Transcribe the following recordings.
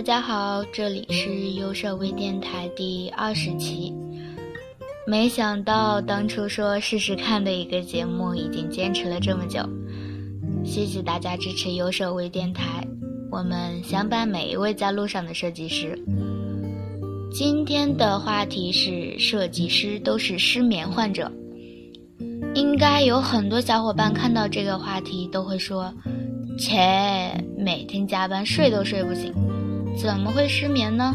大家好，这里是优设微电台第二十期。没想到当初说试试看的一个节目，已经坚持了这么久。谢谢大家支持优设微电台，我们相伴每一位在路上的设计师。今天的话题是设计师都是失眠患者。应该有很多小伙伴看到这个话题都会说：“切，每天加班睡都睡不醒，怎么会失眠呢？”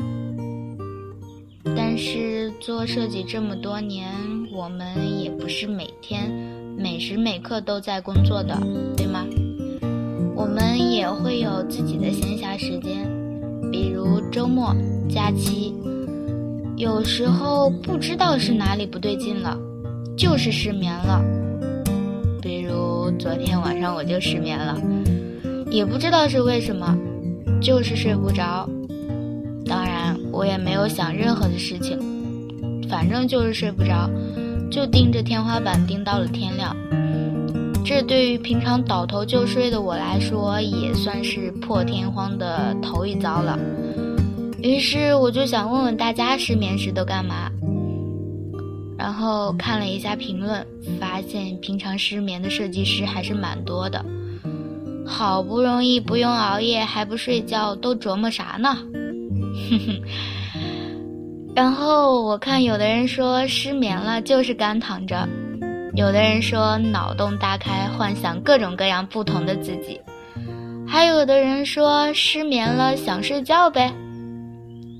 但是做设计这么多年，我们也不是每天每时每刻都在工作的，对吗？我们也会有自己的闲暇时间，比如周末、假期，有时候不知道是哪里不对劲了。就是失眠了，比如昨天晚上我就失眠了，也不知道是为什么，就是睡不着。当然，我也没有想任何的事情，反正就是睡不着，就盯着天花板盯到了天亮。这对于平常倒头就睡的我来说，也算是破天荒的头一遭了。于是我就想问问大家，失眠时都干嘛？然后看了一下评论，发现平常失眠的设计师还是蛮多的。好不容易不用熬夜还不睡觉，都琢磨啥呢？哼哼。然后我看有的人说失眠了就是干躺着，有的人说脑洞大开，幻想各种各样不同的自己，还有的人说失眠了想睡觉呗。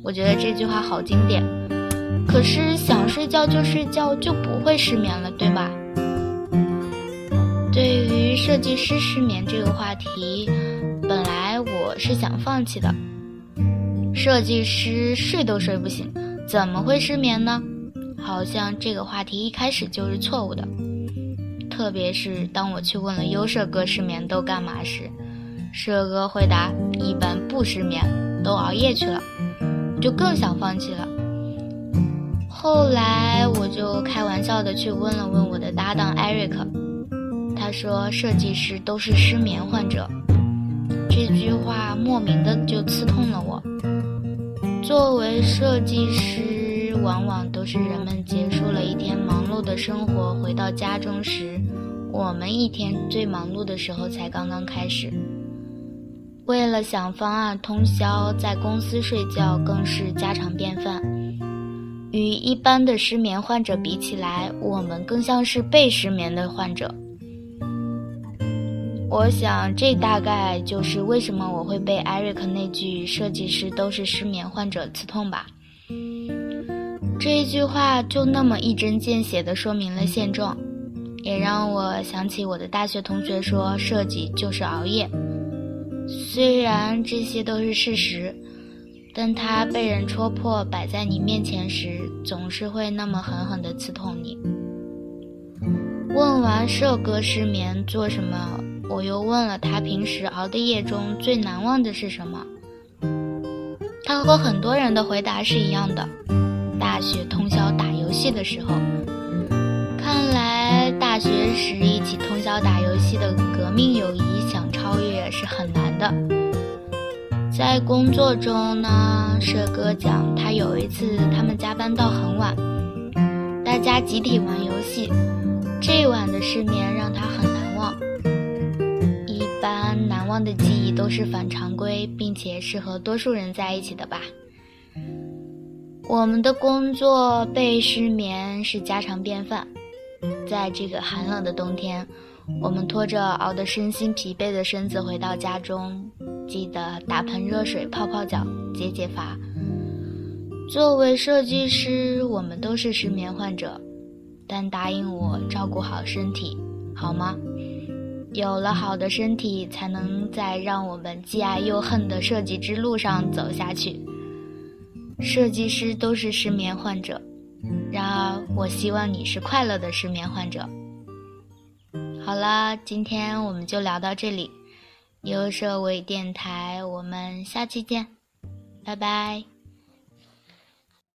我觉得这句话好经典。可是想睡觉就睡觉就不会失眠了，对吧？设计师失眠这个话题，本来我是想放弃的。设计师睡都睡不醒，怎么会失眠呢？好像这个话题一开始就是错误的。特别是当我去问了优设哥失眠都干嘛时，设哥回答一般不失眠，都熬夜去了，就更想放弃了。后来我就开玩笑的去问了问我的搭档艾瑞克，他说设计师都是失眠患者，这句话莫名的就刺痛了我。作为设计师，往往都是人们结束了一天忙碌的生活，回到家中时，我们一天最忙碌的时候才刚刚开始。为了想方案通宵，在公司睡觉更是家常便饭。与一般的失眠患者比起来，我们更像是被失眠的患者。我想，这大概就是为什么我会被艾瑞克那句“设计师都是失眠患者”刺痛吧。这一句话就那么一针见血地说明了现状，也让我想起我的大学同学说：“设计就是熬夜。”虽然这些都是事实。但他被人戳破摆在你面前时，总是会那么狠狠地刺痛你。问完社哥失眠做什么，我又问了他平时熬的夜中最难忘的是什么。他和很多人的回答是一样的：大学通宵打游戏的时候。看来大学时一起通宵打游戏的革命友谊想超越是很难的。在工作中呢，社哥讲他有一次他们加班到很晚，大家集体玩游戏，这晚的失眠让他很难忘。的记忆都是反常规，并且是和多数人在一起的吧。我们的工作被失眠是家常便饭，在这个寒冷的冬天，我们拖着熬得身心疲惫的身子回到家中。记得打盆热水泡泡脚解解乏。作为设计师，我们都是失眠患者，但答应我照顾好身体，好吗？有了好的身体，才能在让我们既爱又恨的设计之路上走下去。设计师都是失眠患者，然而我希望你是快乐的失眠患者。好了，今天我们就聊到这里。优设微电台，我们下期见，拜拜。